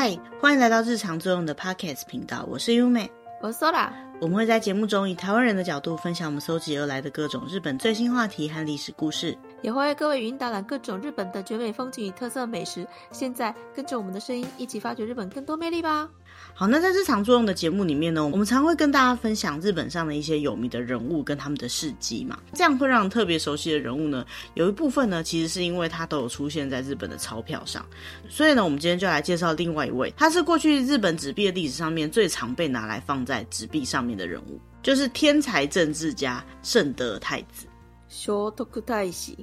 嗨，欢迎来到日常作用的 Podcast 频道，我是优美，我是 Sola。我们会在节目中以台湾人的角度分享我们搜集而来的各种日本最新话题和历史故事，也会为各位语音导览各种日本的绝美风景与特色美食。现在跟着我们的声音，一起发掘日本更多魅力吧！好，那在日常作用的节目里面呢，我们常会跟大家分享日本上的一些有名的人物跟他们的事迹嘛。这样会让特别熟悉的人物呢，有一部分呢，其实是因为他都有出现在日本的钞票上。所以呢，我们今天就来介绍另外一位，他是过去日本纸币的历史上面最常被拿来放在纸币上面的人物，就是天才政治家圣德太子。圣徳太子。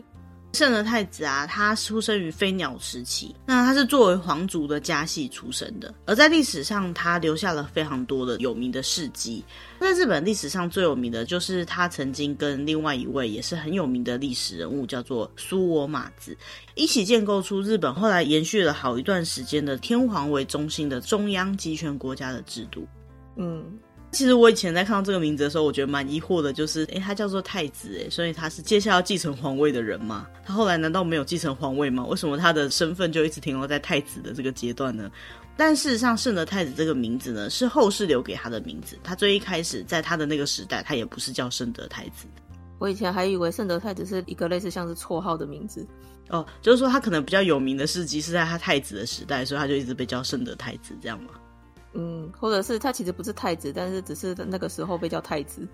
圣德太子啊，他出生于飞鸟时期，那他是作为皇族的家系出生的，而在历史上，他留下了非常多的有名的事迹。在日本历史上最有名的就是他曾经跟另外一位也是很有名的历史人物，叫做苏我马子，一起建构出日本后来延续了好一段时间的天皇为中心的中央集权国家的制度。嗯。其实我以前在看到这个名字的时候，我觉得蛮疑惑的，就是，诶，他叫做太子，诶，所以他是接下来要继承皇位的人吗？他后来难道没有继承皇位吗？为什么他的身份就一直停留在太子的这个阶段呢？但事实上，圣德太子这个名字呢，是后世留给他的名字。他最一开始在他的那个时代，他也不是叫圣德太子。我以前还以为圣德太子是一个类似像是绰号的名字。哦，就是说他可能比较有名的事迹是在他太子的时代，所以他就一直被叫圣德太子，这样吗？嗯，或者是他其实不是太子，但是只是那个时候被叫太子。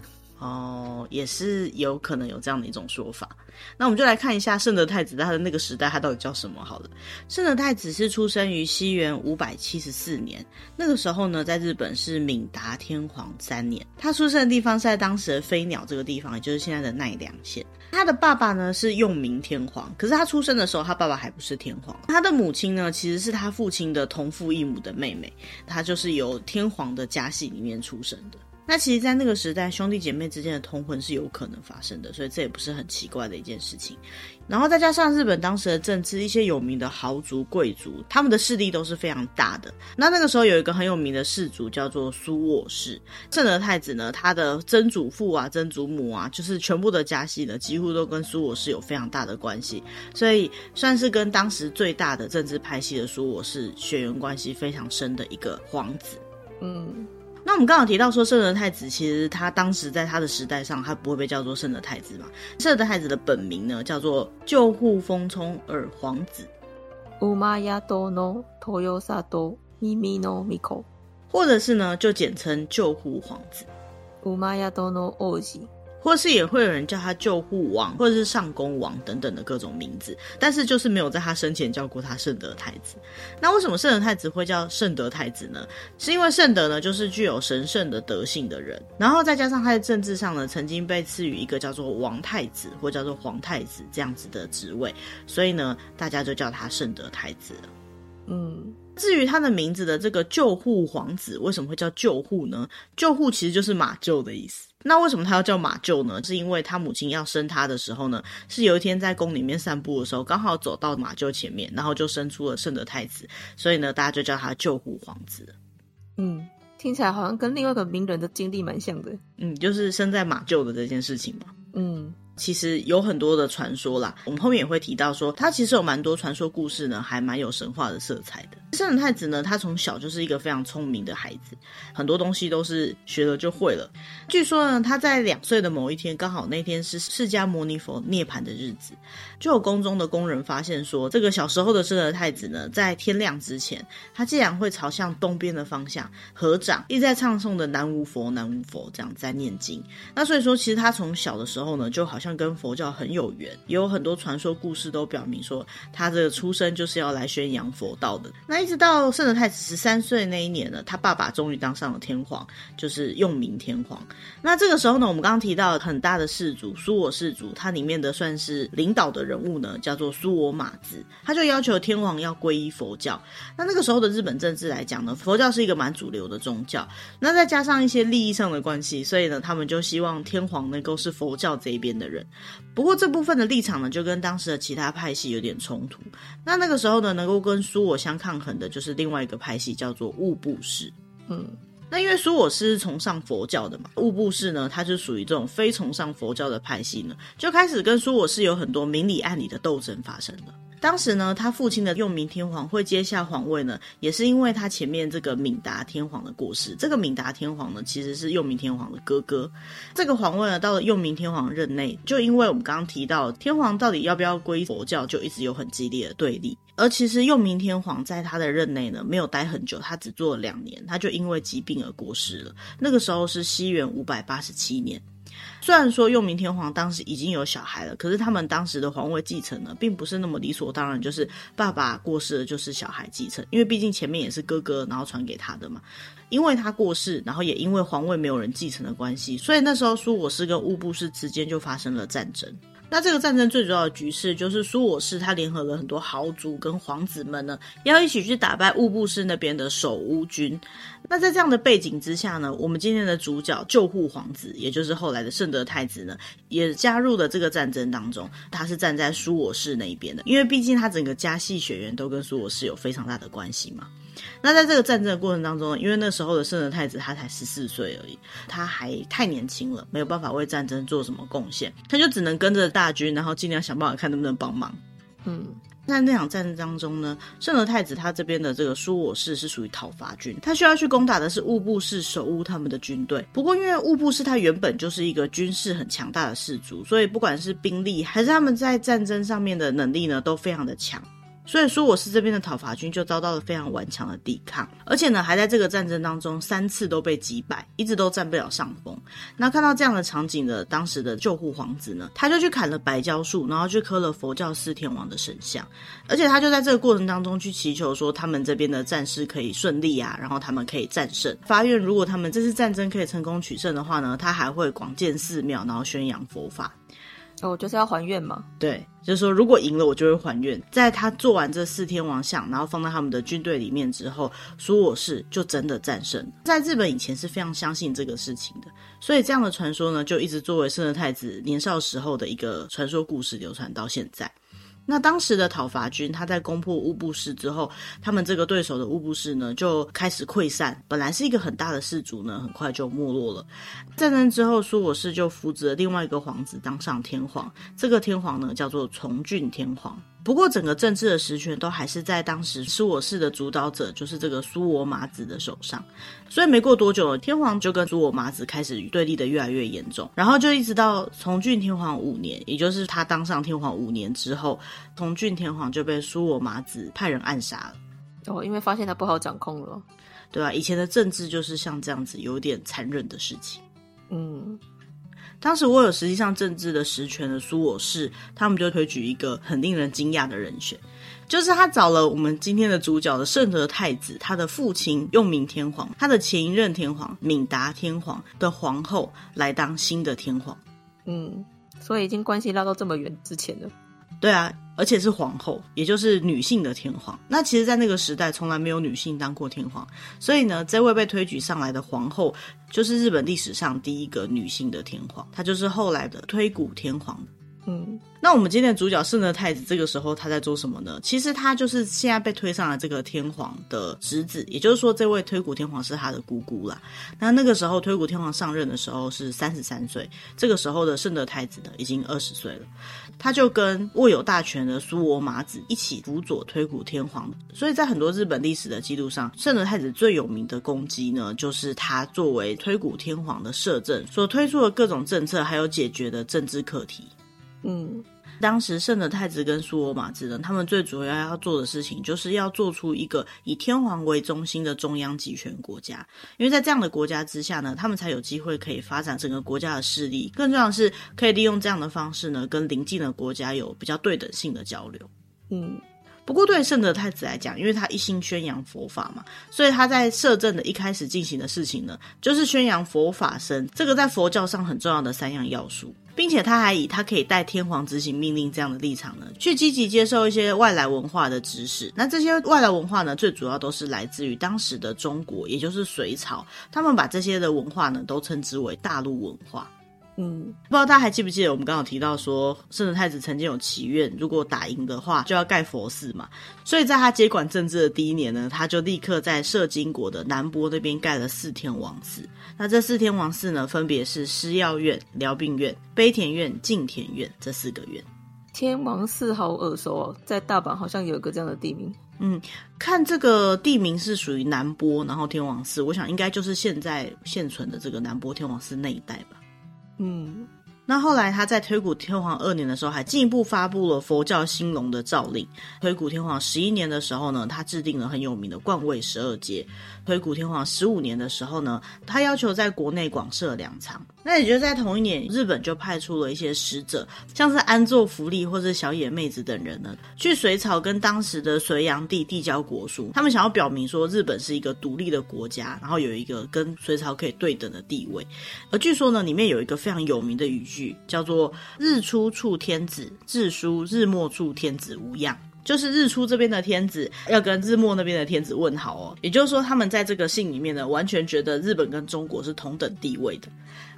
哦，也是有可能有这样的一种说法。那我们就来看一下圣德太子他的那个时代，他到底叫什么？好了，圣德太子是出生于西元五百七十四年，那个时候呢，在日本是敏达天皇三年。他出生的地方是在当时的飞鸟这个地方，也就是现在的奈良县。他的爸爸呢是用明天皇，可是他出生的时候，他爸爸还不是天皇。他的母亲呢，其实是他父亲的同父异母的妹妹，他就是由天皇的家系里面出生的。那其实，在那个时代，兄弟姐妹之间的通婚是有可能发生的，所以这也不是很奇怪的一件事情。然后再加上日本当时的政治，一些有名的豪族贵族，他们的势力都是非常大的。那那个时候有一个很有名的氏族叫做苏我氏，圣德太子呢，他的曾祖父啊、曾祖母啊，就是全部的家系呢，几乎都跟苏我氏有非常大的关系，所以算是跟当时最大的政治派系的苏我氏血缘关系非常深的一个皇子。嗯。那我们刚好提到说，圣德太子其实他当时在他的时代上，他不会被叫做圣德太子嘛。圣德太子的本名呢，叫做旧护丰充耳皇子，或者是呢，就简称旧护皇子。或是也会有人叫他救护王，或者是上宫王等等的各种名字，但是就是没有在他生前叫过他圣德太子。那为什么圣德太子会叫圣德太子呢？是因为圣德呢，就是具有神圣的德性的人，然后再加上他在政治上呢，曾经被赐予一个叫做王太子或叫做皇太子这样子的职位，所以呢，大家就叫他圣德太子了。嗯。至于他的名字的这个救护皇子为什么会叫救护呢？救护其实就是马厩的意思。那为什么他要叫马厩呢？是因为他母亲要生他的时候呢，是有一天在宫里面散步的时候，刚好走到马厩前面，然后就生出了圣德太子，所以呢，大家就叫他救护皇子。嗯，听起来好像跟另外一个名人的经历蛮像的。嗯，就是生在马厩的这件事情嘛。嗯。其实有很多的传说啦，我们后面也会提到说，他其实有蛮多传说故事呢，还蛮有神话的色彩的。圣太子呢，他从小就是一个非常聪明的孩子，很多东西都是学了就会了。据说呢，他在两岁的某一天，刚好那天是释迦牟尼佛涅槃的日子，就有宫中的工人发现说，这个小时候的圣太子呢，在天亮之前，他竟然会朝向东边的方向合掌，一直在唱诵的南无佛，南无佛这样在念经。那所以说，其实他从小的时候呢，就好像跟佛教很有缘，也有很多传说故事都表明说，他这个出生就是要来宣扬佛道的。那一直到圣德太子十三岁那一年呢，他爸爸终于当上了天皇，就是用明天皇。那这个时候呢，我们刚刚提到很大的氏族苏我氏族，它里面的算是领导的人物呢，叫做苏我马子，他就要求天皇要皈依佛教。那那个时候的日本政治来讲呢，佛教是一个蛮主流的宗教。那再加上一些利益上的关系，所以呢，他们就希望天皇能够是佛教这一边的人。不过这部分的立场呢，就跟当时的其他派系有点冲突。那那个时候呢，能够跟苏我相抗衡的，就是另外一个派系，叫做物部氏。嗯，那因为苏我是崇尚佛教的嘛，物部氏呢，它就属于这种非崇尚佛教的派系呢，就开始跟苏我氏有很多明里暗里的斗争发生了。当时呢，他父亲的用明天皇会接下皇位呢，也是因为他前面这个敏达天皇的过世。这个敏达天皇呢，其实是用明天皇的哥哥。这个皇位呢，到了用明天皇任内，就因为我们刚刚提到天皇到底要不要皈依佛教，就一直有很激烈的对立。而其实用明天皇在他的任内呢，没有待很久，他只做了两年，他就因为疾病而过世了。那个时候是西元五百八十七年。虽然说用明天皇当时已经有小孩了，可是他们当时的皇位继承呢，并不是那么理所当然，就是爸爸过世了就是小孩继承，因为毕竟前面也是哥哥然后传给他的嘛。因为他过世，然后也因为皇位没有人继承的关系，所以那时候苏我氏跟乌布氏之间就发生了战争。那这个战争最主要的局势就是苏我氏他联合了很多豪族跟皇子们呢，要一起去打败乌布氏那边的守乌军。那在这样的背景之下呢，我们今天的主角救护皇子，也就是后来的圣德太子呢，也加入了这个战争当中。他是站在苏我氏那一边的，因为毕竟他整个家系血缘都跟苏我氏有非常大的关系嘛。那在这个战争的过程当中，因为那时候的圣德太子他才十四岁而已，他还太年轻了，没有办法为战争做什么贡献，他就只能跟着大军，然后尽量想办法看能不能帮忙。嗯，在那场战争当中呢，圣德太子他这边的这个苏我氏是属于讨伐军，他需要去攻打的是物部氏守乌他们的军队。不过因为物部氏他原本就是一个军事很强大的氏族，所以不管是兵力还是他们在战争上面的能力呢，都非常的强。所以苏我是这边的讨伐军就遭到了非常顽强的抵抗，而且呢，还在这个战争当中三次都被击败，一直都占不了上风。那看到这样的场景的当时的救护皇子呢，他就去砍了白蕉树，然后去磕了佛教四天王的神像，而且他就在这个过程当中去祈求说，他们这边的战士可以顺利啊，然后他们可以战胜。发愿如果他们这次战争可以成功取胜的话呢，他还会广建寺庙，然后宣扬佛法。哦，就是要还愿吗？对，就是说如果赢了，我就会还愿。在他做完这四天王像，然后放到他们的军队里面之后，说我是就真的战胜。在日本以前是非常相信这个事情的，所以这样的传说呢，就一直作为圣德太子年少时候的一个传说故事流传到现在。那当时的讨伐军，他在攻破乌布市之后，他们这个对手的乌布市呢，就开始溃散。本来是一个很大的氏族呢，很快就没落了。战争之后，苏我氏就扶植了另外一个皇子当上天皇，这个天皇呢，叫做崇峻天皇。不过，整个政治的实权都还是在当时苏我氏的主导者，就是这个苏我马子的手上。所以没过多久，天皇就跟苏我马子开始对立的越来越严重。然后就一直到崇骏天皇五年，也就是他当上天皇五年之后，崇骏天皇就被苏我马子派人暗杀了。哦，因为发现他不好掌控了，对吧？以前的政治就是像这样子，有点残忍的事情。嗯。当时我有实际上政治的实权的苏我氏，他们就推举一个很令人惊讶的人选，就是他找了我们今天的主角的圣德太子，他的父亲用明天皇，他的前一任天皇敏达天皇的皇后来当新的天皇。嗯，所以已经关系拉到这么远之前了。对啊，而且是皇后，也就是女性的天皇。那其实，在那个时代，从来没有女性当过天皇，所以呢，这位被推举上来的皇后，就是日本历史上第一个女性的天皇，她就是后来的推古天皇。嗯，那我们今天的主角圣德太子，这个时候他在做什么呢？其实他就是现在被推上了这个天皇的侄子，也就是说，这位推古天皇是他的姑姑啦。那那个时候推古天皇上任的时候是三十三岁，这个时候的圣德太子呢已经二十岁了，他就跟握有大权的苏我马子一起辅佐推古天皇。所以在很多日本历史的记录上，圣德太子最有名的功绩呢，就是他作为推古天皇的摄政所推出的各种政策，还有解决的政治课题。嗯，当时圣德太子跟苏我马之人，他们最主要要做的事情，就是要做出一个以天皇为中心的中央集权国家。因为在这样的国家之下呢，他们才有机会可以发展整个国家的势力，更重要的是可以利用这样的方式呢，跟邻近的国家有比较对等性的交流。嗯。不过，对圣德太子来讲，因为他一心宣扬佛法嘛，所以他在摄政的一开始进行的事情呢，就是宣扬佛法僧这个在佛教上很重要的三样要素，并且他还以他可以代天皇执行命令这样的立场呢，去积极接受一些外来文化的知识。那这些外来文化呢，最主要都是来自于当时的中国，也就是隋朝，他们把这些的文化呢，都称之为大陆文化。嗯，不知道大家还记不记得，我们刚好提到说，圣德太子曾经有祈愿，如果打赢的话，就要盖佛寺嘛。所以在他接管政治的第一年呢，他就立刻在摄津国的南波那边盖了四天王寺。那这四天王寺呢，分别是施药院、疗病院、悲田院、敬田院这四个院。天王寺好耳熟哦，在大阪好像有一个这样的地名。嗯，看这个地名是属于南波，然后天王寺，我想应该就是现在现存的这个南波天王寺那一带吧。嗯。那后来他在推古天皇二年的时候，还进一步发布了佛教兴隆的诏令。推古天皇十一年的时候呢，他制定了很有名的冠位十二阶。推古天皇十五年的时候呢，他要求在国内广设粮仓。那也就在同一年，日本就派出了一些使者，像是安坐福利或者小野妹子等人呢，去隋朝跟当时的隋炀帝递交国书。他们想要表明说，日本是一个独立的国家，然后有一个跟隋朝可以对等的地位。而据说呢，里面有一个非常有名的语句。叫做“日出处天子，自书日末处天子无恙”，就是日出这边的天子要跟日末那边的天子问好哦。也就是说，他们在这个信里面呢，完全觉得日本跟中国是同等地位的。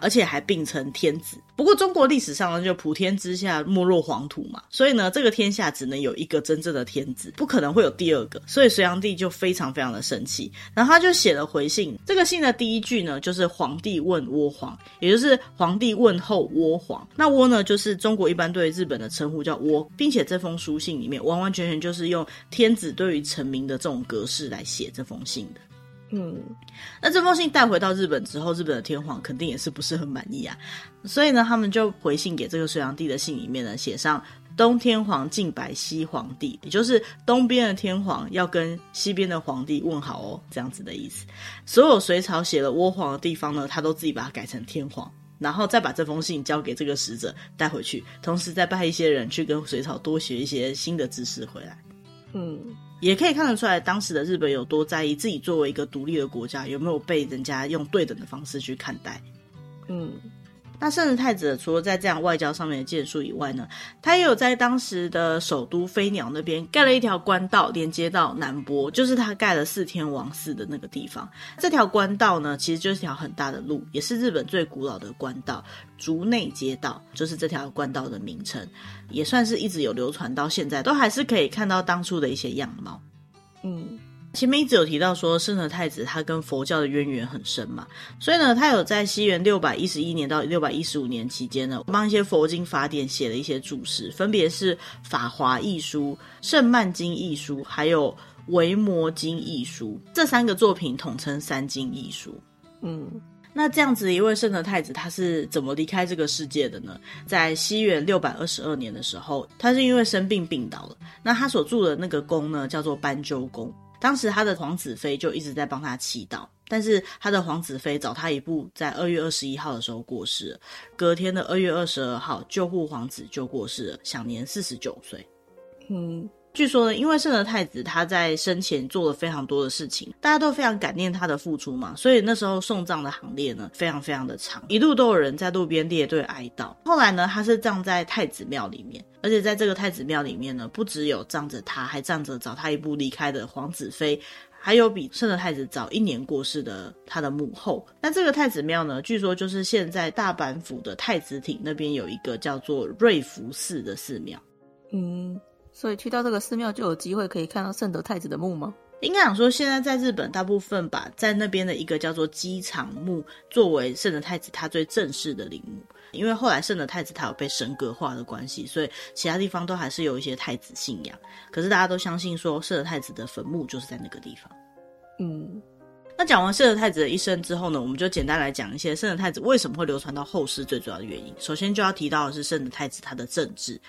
而且还并称天子。不过中国历史上呢，就普天之下莫若黄土嘛，所以呢，这个天下只能有一个真正的天子，不可能会有第二个。所以隋炀帝就非常非常的生气，然后他就写了回信。这个信的第一句呢，就是皇帝问倭皇，也就是皇帝问候倭皇。那倭呢，就是中国一般对日本的称呼叫倭，并且这封书信里面完完全全就是用天子对于臣民的这种格式来写这封信的。嗯，那这封信带回到日本之后，日本的天皇肯定也是不是很满意啊，所以呢，他们就回信给这个隋炀帝的信里面呢，写上东天皇敬白西皇帝，也就是东边的天皇要跟西边的皇帝问好哦，这样子的意思。所有隋朝写了倭皇的地方呢，他都自己把它改成天皇，然后再把这封信交给这个使者带回去，同时再派一些人去跟隋朝多学一些新的知识回来。嗯。也可以看得出来，当时的日本有多在意自己作为一个独立的国家有没有被人家用对等的方式去看待。嗯，那圣德太子除了在这样外交上面的建树以外呢，他也有在当时的首都飞鸟那边盖了一条官道，连接到南波，就是他盖了四天王寺的那个地方。这条官道呢，其实就是条很大的路，也是日本最古老的官道。竹内街道就是这条官道的名称，也算是一直有流传到现在，都还是可以看到当初的一些样貌。嗯，前面一直有提到说圣德太子他跟佛教的渊源很深嘛，所以呢，他有在西元六百一十一年到六百一十五年期间呢，帮一些佛经法典写了一些注释，分别是《法华义书》、《圣曼经义书》还有《维摩经义书》这三个作品，统称三经义书。嗯。那这样子一位圣德太子，他是怎么离开这个世界的呢？在西元六百二十二年的时候，他是因为生病病倒了。那他所住的那个宫呢，叫做斑鸠宫。当时他的皇子妃就一直在帮他祈祷，但是他的皇子妃早他一步，在二月二十一号的时候过世。隔天的二月二十二号，救护皇子就过世了，享年四十九岁。嗯。据说呢，因为圣德太子他在生前做了非常多的事情，大家都非常感念他的付出嘛，所以那时候送葬的行列呢，非常非常的长，一路都有人在路边列队哀悼。后来呢，他是葬在太子庙里面，而且在这个太子庙里面呢，不只有葬着他，还葬着早他一步离开的皇子妃，还有比圣德太子早一年过世的他的母后。那这个太子庙呢，据说就是现在大阪府的太子町那边有一个叫做瑞福寺的寺庙。嗯。所以去到这个寺庙就有机会可以看到圣德太子的墓吗？应该讲说，现在在日本大部分把在那边的一个叫做机场墓作为圣德太子他最正式的陵墓，因为后来圣德太子他有被神格化的关系，所以其他地方都还是有一些太子信仰。可是大家都相信说圣德太子的坟墓就是在那个地方。嗯。那讲完圣德太子的一生之后呢，我们就简单来讲一些圣德太子为什么会流传到后世最主要的原因。首先就要提到的是圣德太子他的政治。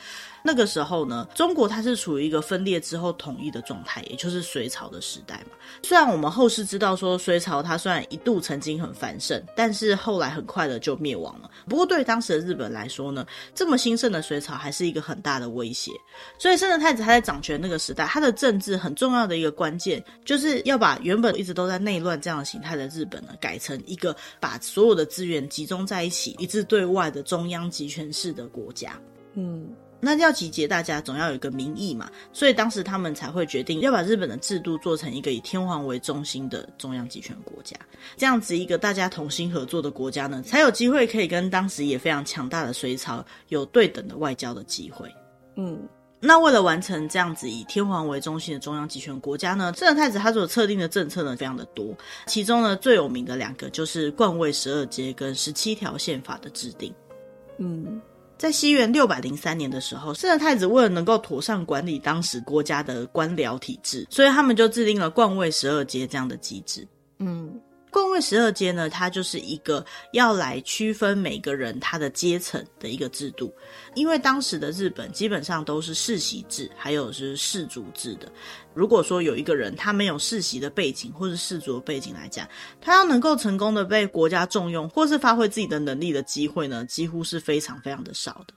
那个时候呢，中国它是处于一个分裂之后统一的状态，也就是隋朝的时代嘛。虽然我们后世知道说隋朝它虽然一度曾经很繁盛，但是后来很快的就灭亡了。不过对于当时的日本来说呢，这么兴盛的隋朝还是一个很大的威胁。所以圣德太子他在掌权那个时代，他的政治很重要的一个关键，就是要把原本一直都在内乱这样的形态的日本呢，改成一个把所有的资源集中在一起，一致对外的中央集权式的国家。嗯。那要集结大家，总要有一个民意嘛，所以当时他们才会决定要把日本的制度做成一个以天皇为中心的中央集权国家。这样子一个大家同心合作的国家呢，才有机会可以跟当时也非常强大的隋朝有对等的外交的机会。嗯，那为了完成这样子以天皇为中心的中央集权国家呢，圣德太子他所测定的政策呢非常的多，其中呢最有名的两个就是冠位十二阶跟十七条宪法的制定。嗯。在西元六百零三年的时候，圣德太子为了能够妥善管理当时国家的官僚体制，所以他们就制定了冠位十二阶这样的机制。嗯。冠位十二阶呢，它就是一个要来区分每个人他的阶层的一个制度。因为当时的日本基本上都是世袭制，还有是氏族制的。如果说有一个人他没有世袭的背景或是氏族的背景来讲，他要能够成功的被国家重用或是发挥自己的能力的机会呢，几乎是非常非常的少的。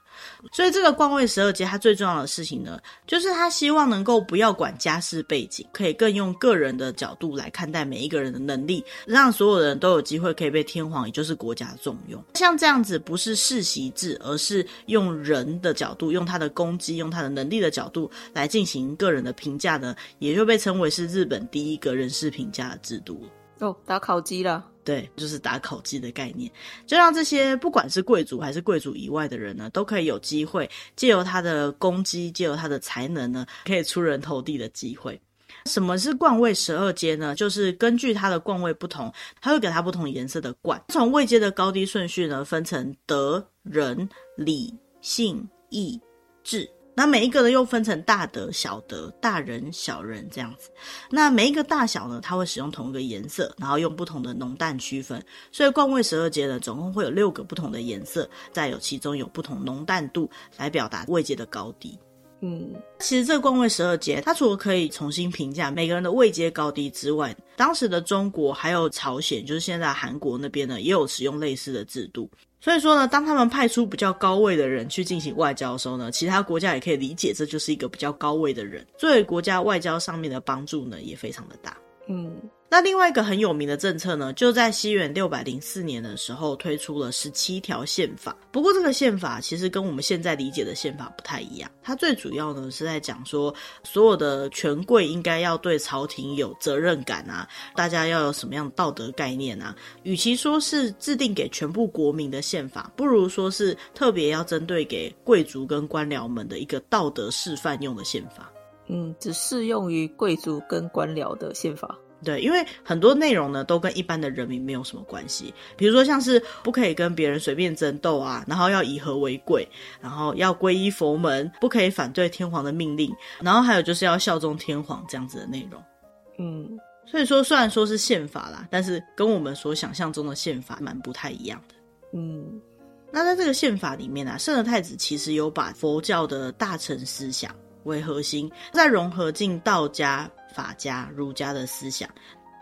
所以这个官位十二阶，它最重要的事情呢，就是他希望能够不要管家世背景，可以更用个人的角度来看待每一个人的能力，让所有人都有机会可以被天皇，也就是国家重用。像这样子，不是世袭制，而是用人的角度，用他的功绩，用他的能力的角度来进行个人的评价呢，也就被称为是日本第一个人事评价的制度。哦，打考绩了。对，就是打考绩的概念，就让这些不管是贵族还是贵族以外的人呢，都可以有机会借由他的功绩，借由他的才能呢，可以出人头地的机会。什么是冠位十二阶呢？就是根据他的冠位不同，他会给他不同颜色的冠。从位阶的高低顺序呢，分成德、仁、礼、信、义、智。那每一个呢，又分成大德、小德、大人、小人这样子。那每一个大小呢，它会使用同一个颜色，然后用不同的浓淡区分。所以冠位十二阶呢，总共会有六个不同的颜色，再有其中有不同浓淡度来表达位阶的高低。嗯，其实这个官位十二阶，它除了可以重新评价每个人的位阶高低之外，当时的中国还有朝鲜，就是现在韩国那边呢，也有使用类似的制度。所以说呢，当他们派出比较高位的人去进行外交的时候呢，其他国家也可以理解这就是一个比较高位的人，作为国家外交上面的帮助呢，也非常的大。嗯。那另外一个很有名的政策呢，就在西元六百零四年的时候推出了十七条宪法。不过这个宪法其实跟我们现在理解的宪法不太一样。它最主要呢是在讲说，所有的权贵应该要对朝廷有责任感啊，大家要有什么样的道德概念啊。与其说是制定给全部国民的宪法，不如说是特别要针对给贵族跟官僚们的一个道德示范用的宪法。嗯，只适用于贵族跟官僚的宪法。对，因为很多内容呢都跟一般的人民没有什么关系，比如说像是不可以跟别人随便争斗啊，然后要以和为贵，然后要皈依佛门，不可以反对天皇的命令，然后还有就是要效忠天皇这样子的内容。嗯，所以说虽然说是宪法啦，但是跟我们所想象中的宪法蛮不太一样的。嗯，那在这个宪法里面啊，圣德太子其实有把佛教的大乘思想为核心，再融合进道家。法家、儒家的思想，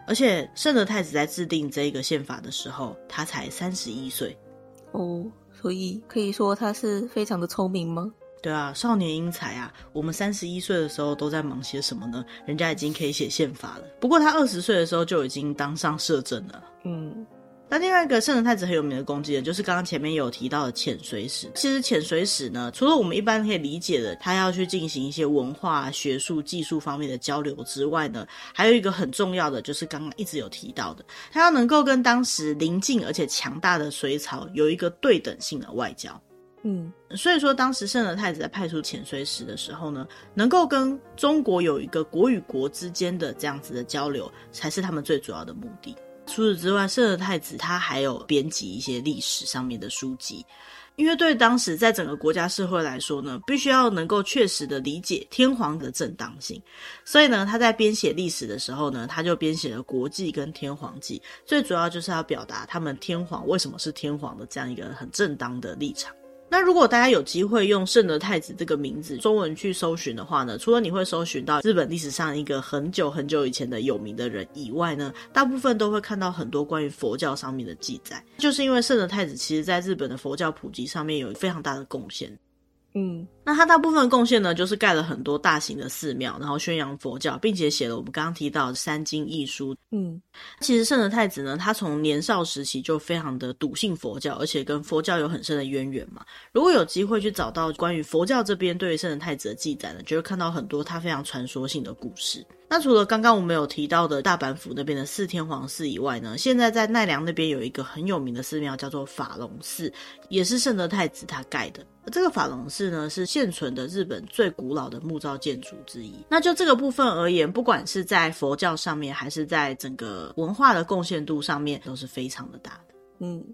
而且圣德太子在制定这个宪法的时候，他才三十一岁哦，所以可以说他是非常的聪明吗？对啊，少年英才啊！我们三十一岁的时候都在忙些什么呢？人家已经可以写宪法了。不过他二十岁的时候就已经当上摄政了。嗯。那另外一个圣德太子很有名的攻击呢，就是刚刚前面有提到的潜水史。其实潜水史呢，除了我们一般可以理解的，他要去进行一些文化、学术、技术方面的交流之外呢，还有一个很重要的，就是刚刚一直有提到的，他要能够跟当时邻近而且强大的隋朝有一个对等性的外交。嗯，所以说当时圣德太子在派出潜水使的时候呢，能够跟中国有一个国与国之间的这样子的交流，才是他们最主要的目的。除此之外，圣德太子他还有编辑一些历史上面的书籍，因为对当时在整个国家社会来说呢，必须要能够确实的理解天皇的正当性，所以呢，他在编写历史的时候呢，他就编写了《国记》跟《天皇记》，最主要就是要表达他们天皇为什么是天皇的这样一个很正当的立场。那如果大家有机会用圣德太子这个名字中文去搜寻的话呢，除了你会搜寻到日本历史上一个很久很久以前的有名的人以外呢，大部分都会看到很多关于佛教上面的记载，就是因为圣德太子其实在日本的佛教普及上面有非常大的贡献。嗯，那他大部分的贡献呢，就是盖了很多大型的寺庙，然后宣扬佛教，并且写了我们刚刚提到的三经一书。嗯，其实圣德太子呢，他从年少时期就非常的笃信佛教，而且跟佛教有很深的渊源嘛。如果有机会去找到关于佛教这边对于圣德太子的记载呢，就会看到很多他非常传说性的故事。那除了刚刚我们有提到的大阪府那边的四天皇寺以外呢，现在在奈良那边有一个很有名的寺庙，叫做法隆寺，也是圣德太子他盖的。这个法隆寺呢，是现存的日本最古老的木造建筑之一。那就这个部分而言，不管是在佛教上面，还是在整个文化的贡献度上面，都是非常的大的。嗯，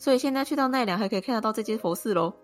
所以现在去到奈良还可以看得到这间佛寺喽。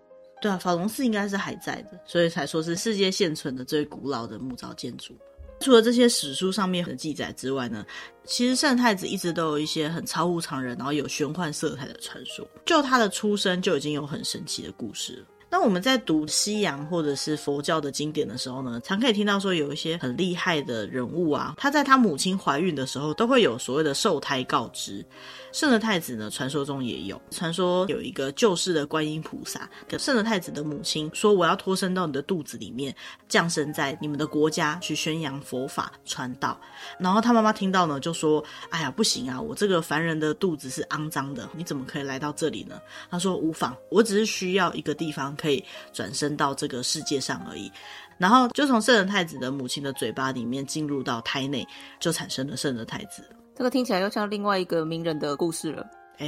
对啊，法隆寺应该是还在的，所以才说是世界现存的最古老的木造建筑。除了这些史书上面的记载之外呢，其实圣太子一直都有一些很超乎常人，然后有玄幻色彩的传说。就他的出生就已经有很神奇的故事了。那我们在读西洋或者是佛教的经典的时候呢，常可以听到说有一些很厉害的人物啊，他在他母亲怀孕的时候都会有所谓的受胎告知。圣德太子呢，传说中也有，传说有一个救世的观音菩萨跟圣德太子的母亲说：“我要托生到你的肚子里面，降生在你们的国家去宣扬佛法传道。”然后他妈妈听到呢，就说：“哎呀，不行啊，我这个凡人的肚子是肮脏的，你怎么可以来到这里呢？”他说：“无妨，我只是需要一个地方。”可以转生到这个世界上而已，然后就从圣德太子的母亲的嘴巴里面进入到胎内，就产生了圣德太子。这个听起来又像另外一个名人的故事了。哎，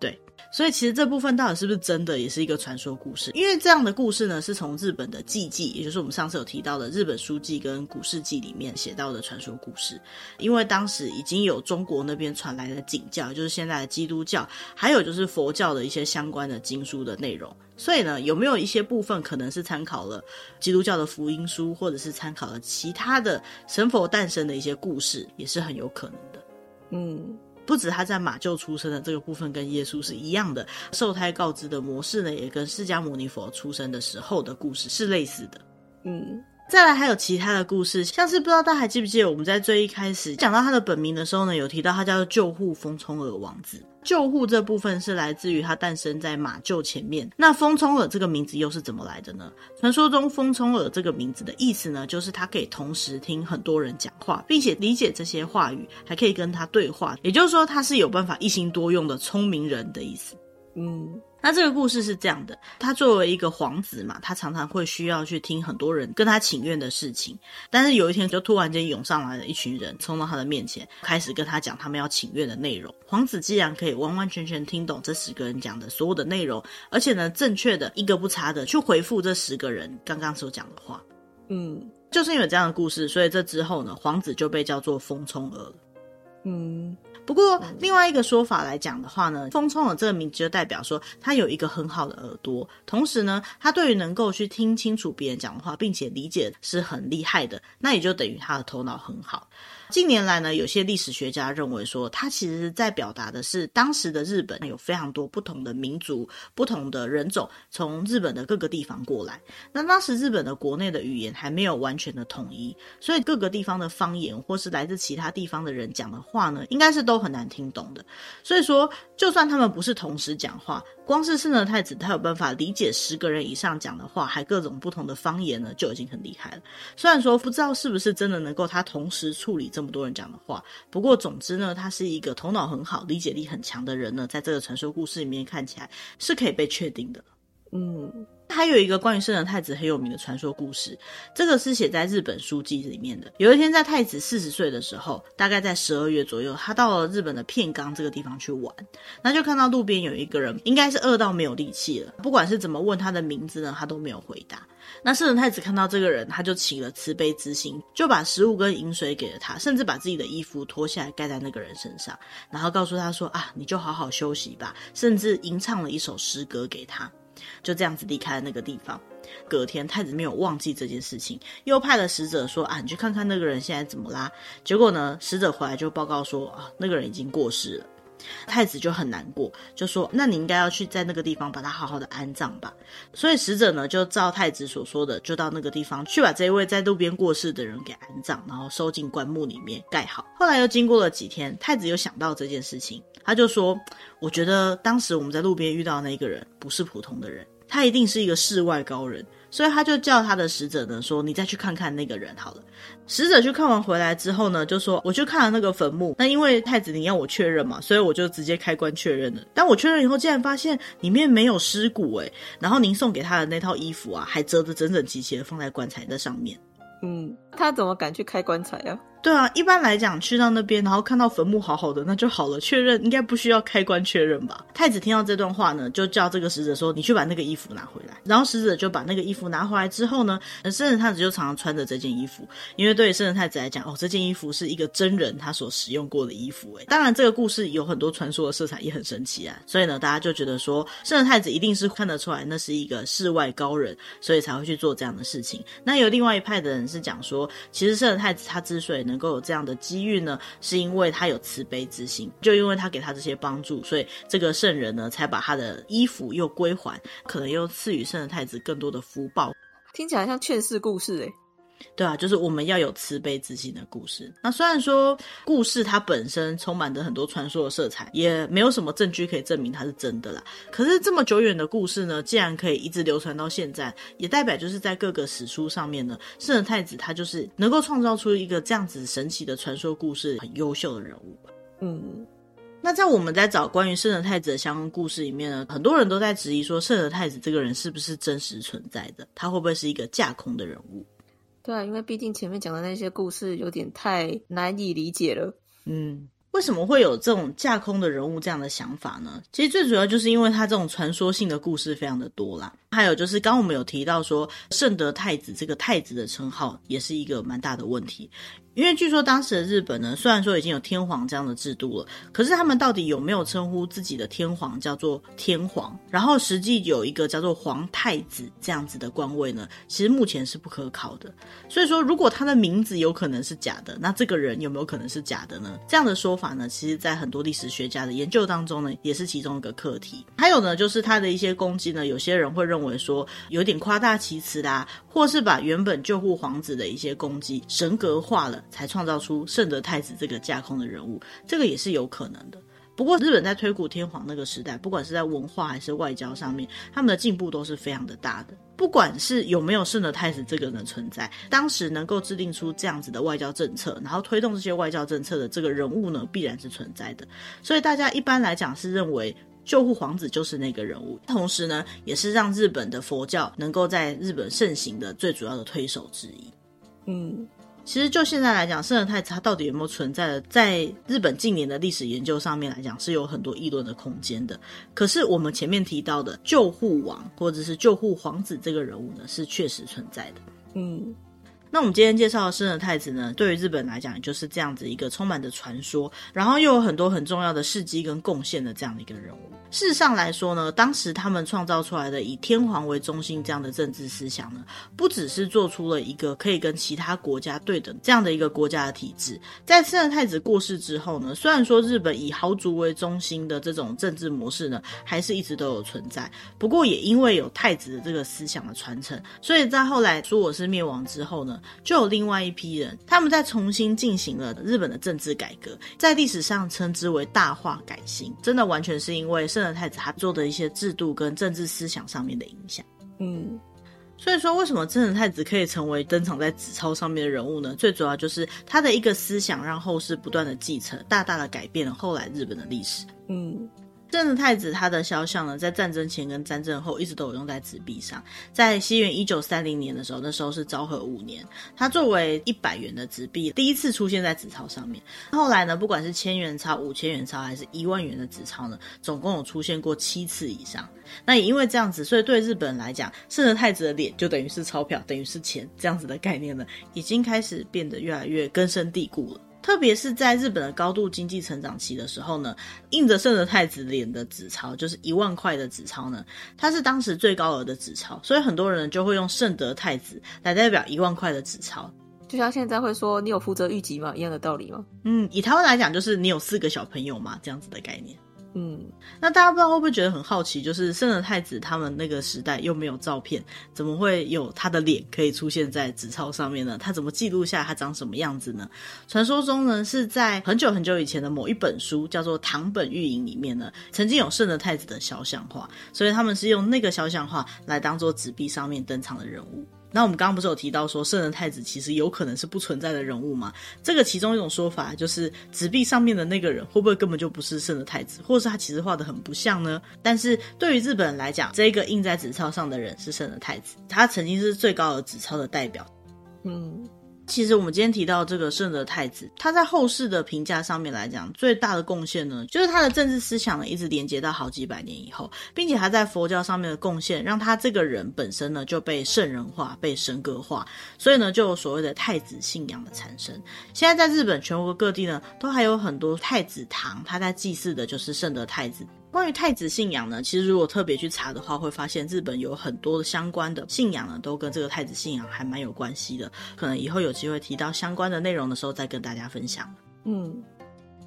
对。所以其实这部分到底是不是真的，也是一个传说故事。因为这样的故事呢，是从日本的记记，也就是我们上次有提到的日本书记跟古事记里面写到的传说故事。因为当时已经有中国那边传来的景教，就是现在的基督教，还有就是佛教的一些相关的经书的内容。所以呢，有没有一些部分可能是参考了基督教的福音书，或者是参考了其他的神佛诞生的一些故事，也是很有可能的。嗯。不止他在马厩出生的这个部分跟耶稣是一样的，受胎告知的模式呢，也跟释迦牟尼佛出生的时候的故事是类似的。嗯，再来还有其他的故事，像是不知道大家还记不记得我们在最一开始讲到他的本名的时候呢，有提到他叫做救护风冲耳王子。救护这部分是来自于他诞生在马厩前面。那风冲耳这个名字又是怎么来的呢？传说中风冲耳这个名字的意思呢，就是他可以同时听很多人讲话，并且理解这些话语，还可以跟他对话。也就是说，他是有办法一心多用的聪明人的意思。嗯。那这个故事是这样的，他作为一个皇子嘛，他常常会需要去听很多人跟他请愿的事情。但是有一天，就突然间涌上来了一群人，冲到他的面前，开始跟他讲他们要请愿的内容。皇子既然可以完完全全听懂这十个人讲的所有的内容，而且呢，正确的一个不差的去回复这十个人刚刚所讲的话，嗯，就是因为这样的故事，所以这之后呢，皇子就被叫做风冲儿了，嗯。不过，另外一个说法来讲的话呢，风冲耳这个名字就代表说他有一个很好的耳朵，同时呢，他对于能够去听清楚别人讲的话，并且理解是很厉害的，那也就等于他的头脑很好。近年来呢，有些历史学家认为说，他其实在表达的是当时的日本有非常多不同的民族、不同的人种从日本的各个地方过来。那当时日本的国内的语言还没有完全的统一，所以各个地方的方言或是来自其他地方的人讲的话呢，应该是都很难听懂的。所以说，就算他们不是同时讲话，光是圣德太子他有办法理解十个人以上讲的话，还各种不同的方言呢，就已经很厉害了。虽然说不知道是不是真的能够他同时处理这么多人讲的话，不过总之呢，他是一个头脑很好、理解力很强的人呢，在这个传说故事里面看起来是可以被确定的。嗯。还有一个关于圣德太子很有名的传说故事，这个是写在日本书籍里面的。有一天，在太子四十岁的时候，大概在十二月左右，他到了日本的片冈这个地方去玩，那就看到路边有一个人，应该是饿到没有力气了，不管是怎么问他的名字呢，他都没有回答。那圣人太子看到这个人，他就起了慈悲之心，就把食物跟饮水给了他，甚至把自己的衣服脱下来盖在那个人身上，然后告诉他说：“啊，你就好好休息吧。”甚至吟唱了一首诗歌给他。就这样子离开了那个地方。隔天，太子没有忘记这件事情，又派了使者说：“啊，你去看看那个人现在怎么啦？”结果呢，使者回来就报告说：“啊，那个人已经过世了。”太子就很难过，就说：“那你应该要去在那个地方把他好好的安葬吧。”所以使者呢，就照太子所说的，就到那个地方去把这一位在路边过世的人给安葬，然后收进棺木里面盖好。后来又经过了几天，太子又想到这件事情，他就说：“我觉得当时我们在路边遇到那个人不是普通的人。”他一定是一个世外高人，所以他就叫他的使者呢说：“你再去看看那个人好了。”使者去看完回来之后呢，就说：“我去看了那个坟墓，那因为太子您要我确认嘛，所以我就直接开棺确认了。但我确认以后，竟然发现里面没有尸骨诶，然后您送给他的那套衣服啊，还折得整整齐齐的放在棺材的上面。”嗯，他怎么敢去开棺材啊？对啊，一般来讲，去到那边，然后看到坟墓好好的，那就好了，确认应该不需要开棺确认吧？太子听到这段话呢，就叫这个使者说：“你去把那个衣服拿回来。”然后使者就把那个衣服拿回来之后呢，圣人太子就常常穿着这件衣服，因为对于圣人太子来讲，哦，这件衣服是一个真人他所使用过的衣服。哎，当然这个故事有很多传说的色彩，也很神奇啊。所以呢，大家就觉得说，圣人太子一定是看得出来那是一个世外高人，所以才会去做这样的事情。那有另外一派的人是讲说，其实圣人太子他之所以能够有这样的机遇呢，是因为他有慈悲之心，就因为他给他这些帮助，所以这个圣人呢才把他的衣服又归还，可能又赐予圣人太子更多的福报。听起来像劝世故事诶。对啊，就是我们要有慈悲之心的故事。那虽然说故事它本身充满着很多传说的色彩，也没有什么证据可以证明它是真的啦。可是这么久远的故事呢，既然可以一直流传到现在，也代表就是在各个史书上面呢，圣人太子他就是能够创造出一个这样子神奇的传说故事，很优秀的人物。嗯，那在我们在找关于圣德太子的相关故事里面呢，很多人都在质疑说，圣德太子这个人是不是真实存在的？他会不会是一个架空的人物？对啊，因为毕竟前面讲的那些故事有点太难以理解了。嗯，为什么会有这种架空的人物这样的想法呢？其实最主要就是因为他这种传说性的故事非常的多啦。还有就是刚我们有提到说，圣德太子这个太子的称号也是一个蛮大的问题。因为据说当时的日本呢，虽然说已经有天皇这样的制度了，可是他们到底有没有称呼自己的天皇叫做天皇，然后实际有一个叫做皇太子这样子的官位呢？其实目前是不可考的。所以说，如果他的名字有可能是假的，那这个人有没有可能是假的呢？这样的说法呢，其实在很多历史学家的研究当中呢，也是其中一个课题。还有呢，就是他的一些攻击呢，有些人会认为说有点夸大其词啦，或是把原本救护皇子的一些攻击神格化了。才创造出圣德太子这个架空的人物，这个也是有可能的。不过，日本在推古天皇那个时代，不管是在文化还是外交上面，他们的进步都是非常的大的。不管是有没有圣德太子这个人的存在，当时能够制定出这样子的外交政策，然后推动这些外交政策的这个人物呢，必然是存在的。所以，大家一般来讲是认为救护皇子就是那个人物，同时呢，也是让日本的佛教能够在日本盛行的最主要的推手之一。嗯。其实就现在来讲，圣德太子他到底有没有存在的，在日本近年的历史研究上面来讲，是有很多议论的空间的。可是我们前面提到的救护王或者是救护皇子这个人物呢，是确实存在的。嗯。那我们今天介绍的圣德太子呢，对于日本来讲，就是这样子一个充满着传说，然后又有很多很重要的事迹跟贡献的这样的一个人物。事实上来说呢，当时他们创造出来的以天皇为中心这样的政治思想呢，不只是做出了一个可以跟其他国家对等这样的一个国家的体制。在圣德太子过世之后呢，虽然说日本以豪族为中心的这种政治模式呢，还是一直都有存在。不过也因为有太子的这个思想的传承，所以在后来说我是灭亡之后呢，就有另外一批人，他们在重新进行了日本的政治改革，在历史上称之为大化改新，真的完全是因为圣德太子他做的一些制度跟政治思想上面的影响。嗯，所以说为什么圣德太子可以成为登场在纸钞上面的人物呢？最主要就是他的一个思想让后世不断的继承，大大的改变了后来日本的历史。嗯。圣德太子他的肖像呢，在战争前跟战争后一直都有用在纸币上。在西元一九三零年的时候，那时候是昭和五年，他作为一百元的纸币第一次出现在纸钞上面。后来呢，不管是千元钞、五千元钞还是一万元的纸钞呢，总共有出现过七次以上。那也因为这样子，所以对日本人来讲，圣德太子的脸就等于是钞票，等于是钱这样子的概念呢，已经开始变得越来越根深蒂固了。特别是在日本的高度经济成长期的时候呢，印着圣德太子脸的纸钞，就是一万块的纸钞呢，它是当时最高额的纸钞，所以很多人就会用圣德太子来代表一万块的纸钞。就像现在会说你有福泽諭吉吗？一样的道理吗？嗯，以台湾来讲，就是你有四个小朋友嘛，这样子的概念。嗯，那大家不知道会不会觉得很好奇，就是圣德太子他们那个时代又没有照片，怎么会有他的脸可以出现在纸钞上面呢？他怎么记录下他长什么样子呢？传说中呢，是在很久很久以前的某一本书叫做《唐本御影》里面呢，曾经有圣德太子的肖像画，所以他们是用那个肖像画来当做纸币上面登场的人物。那我们刚刚不是有提到说圣人太子其实有可能是不存在的人物吗？这个其中一种说法就是纸币上面的那个人会不会根本就不是圣的太子，或者是他其实画的很不像呢？但是对于日本人来讲，这个印在纸钞上的人是圣的太子，他曾经是最高额纸钞的代表。嗯。其实我们今天提到这个圣德太子，他在后世的评价上面来讲，最大的贡献呢，就是他的政治思想呢一直连接到好几百年以后，并且他在佛教上面的贡献，让他这个人本身呢就被圣人化、被神格化，所以呢就有所谓的太子信仰的产生。现在在日本全国各地呢，都还有很多太子堂，他在祭祀的就是圣德太子。关于太子信仰呢，其实如果特别去查的话，会发现日本有很多的相关的信仰呢，都跟这个太子信仰还蛮有关系的。可能以后有机会提到相关的内容的时候，再跟大家分享。嗯，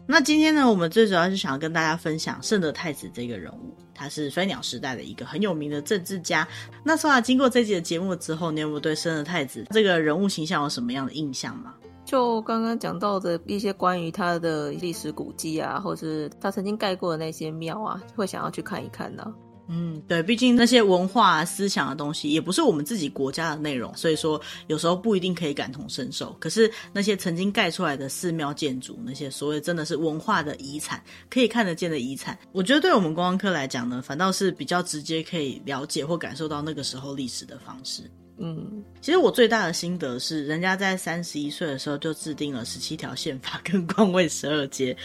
那今天呢，我们最主要是想要跟大家分享圣德太子这个人物，他是飞鸟时代的一个很有名的政治家。那说啊，经过这集的节目之后，你有没有对圣德太子这个人物形象有什么样的印象吗？就刚刚讲到的一些关于他的历史古迹啊，或是他曾经盖过的那些庙啊，会想要去看一看呢、嗯，对，毕竟那些文化、思想的东西也不是我们自己国家的内容，所以说有时候不一定可以感同身受。可是那些曾经盖出来的寺庙建筑，那些所谓真的是文化的遗产，可以看得见的遗产，我觉得对我们观光客来讲呢，反倒是比较直接可以了解或感受到那个时候历史的方式。嗯，其实我最大的心得是，人家在三十一岁的时候就制定了十七条宪法跟官位十二阶。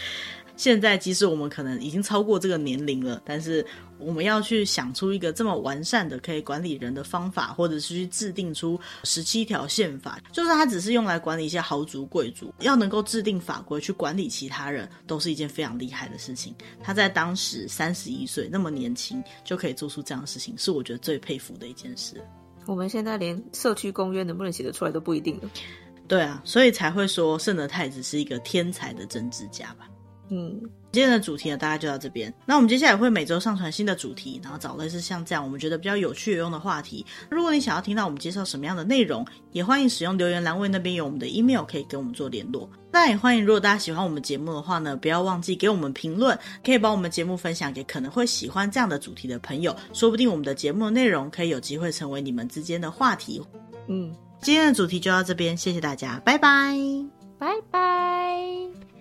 现在即使我们可能已经超过这个年龄了，但是我们要去想出一个这么完善的可以管理人的方法，或者是去制定出十七条宪法，就算它只是用来管理一些豪族贵族，要能够制定法规去管理其他人，都是一件非常厉害的事情。他在当时三十一岁那么年轻就可以做出这样的事情，是我觉得最佩服的一件事。我们现在连社区公约能不能写得出来都不一定了。对啊，所以才会说圣德太子是一个天才的政治家吧。嗯，今天的主题呢，大概就到这边。那我们接下来会每周上传新的主题，然后找类似像这样我们觉得比较有趣有用的话题。如果你想要听到我们介绍什么样的内容，也欢迎使用留言栏位那边有我们的 email 可以跟我们做联络。那也欢迎，如果大家喜欢我们节目的话呢，不要忘记给我们评论，可以把我们节目分享给可能会喜欢这样的主题的朋友，说不定我们的节目的内容可以有机会成为你们之间的话题。嗯，今天的主题就到这边，谢谢大家，拜拜，拜拜。